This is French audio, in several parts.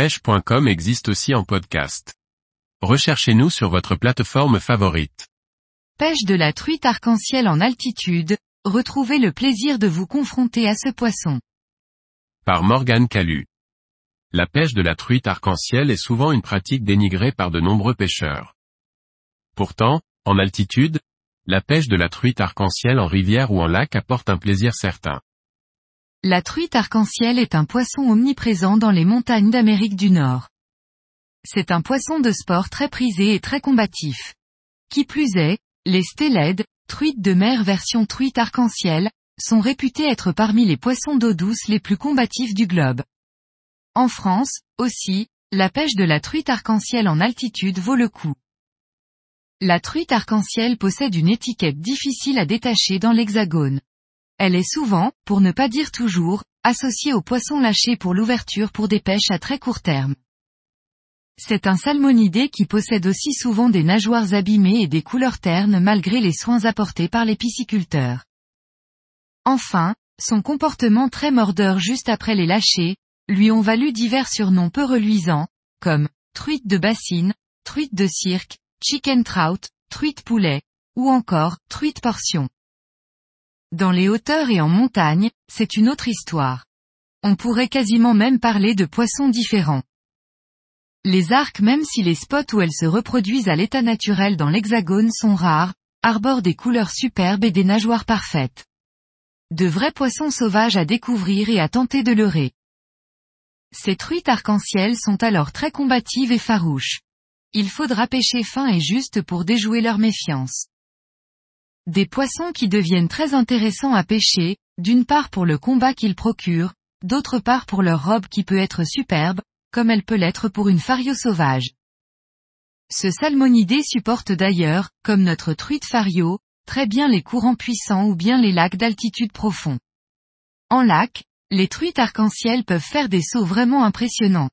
pêche.com existe aussi en podcast. Recherchez-nous sur votre plateforme favorite. Pêche de la truite arc-en-ciel en altitude, retrouvez le plaisir de vous confronter à ce poisson. Par Morgane Calu. La pêche de la truite arc-en-ciel est souvent une pratique dénigrée par de nombreux pêcheurs. Pourtant, en altitude, la pêche de la truite arc-en-ciel en rivière ou en lac apporte un plaisir certain. La truite arc-en-ciel est un poisson omniprésent dans les montagnes d'Amérique du Nord. C'est un poisson de sport très prisé et très combatif. Qui plus est, les stélèdes, truites de mer version truite arc-en-ciel, sont réputés être parmi les poissons d'eau douce les plus combatifs du globe. En France, aussi, la pêche de la truite arc-en-ciel en altitude vaut le coup. La truite arc-en-ciel possède une étiquette difficile à détacher dans l'hexagone. Elle est souvent, pour ne pas dire toujours, associée aux poissons lâchés pour l'ouverture pour des pêches à très court terme. C'est un salmonidé qui possède aussi souvent des nageoires abîmées et des couleurs ternes malgré les soins apportés par les pisciculteurs. Enfin, son comportement très mordeur juste après les lâchers, lui ont valu divers surnoms peu reluisants, comme truite de bassine, truite de cirque, chicken trout, truite poulet, ou encore truite portion. Dans les hauteurs et en montagne, c'est une autre histoire. On pourrait quasiment même parler de poissons différents. Les arcs même si les spots où elles se reproduisent à l'état naturel dans l'hexagone sont rares, arborent des couleurs superbes et des nageoires parfaites. De vrais poissons sauvages à découvrir et à tenter de leurrer. Ces truites arc-en-ciel sont alors très combatives et farouches. Il faudra pêcher fin et juste pour déjouer leur méfiance. Des poissons qui deviennent très intéressants à pêcher, d'une part pour le combat qu'ils procurent, d'autre part pour leur robe qui peut être superbe, comme elle peut l'être pour une fario sauvage. Ce salmonidé supporte d'ailleurs, comme notre truite fario, très bien les courants puissants ou bien les lacs d'altitude profond. En lac, les truites arc-en-ciel peuvent faire des sauts vraiment impressionnants.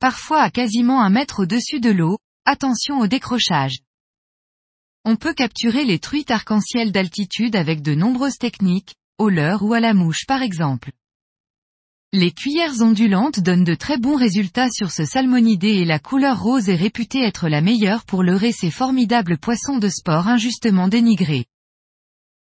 Parfois à quasiment un mètre au-dessus de l'eau, attention au décrochage. On peut capturer les truites arc-en-ciel d'altitude avec de nombreuses techniques, au leurre ou à la mouche par exemple. Les cuillères ondulantes donnent de très bons résultats sur ce salmonidé et la couleur rose est réputée être la meilleure pour leurrer ces formidables poissons de sport injustement dénigrés.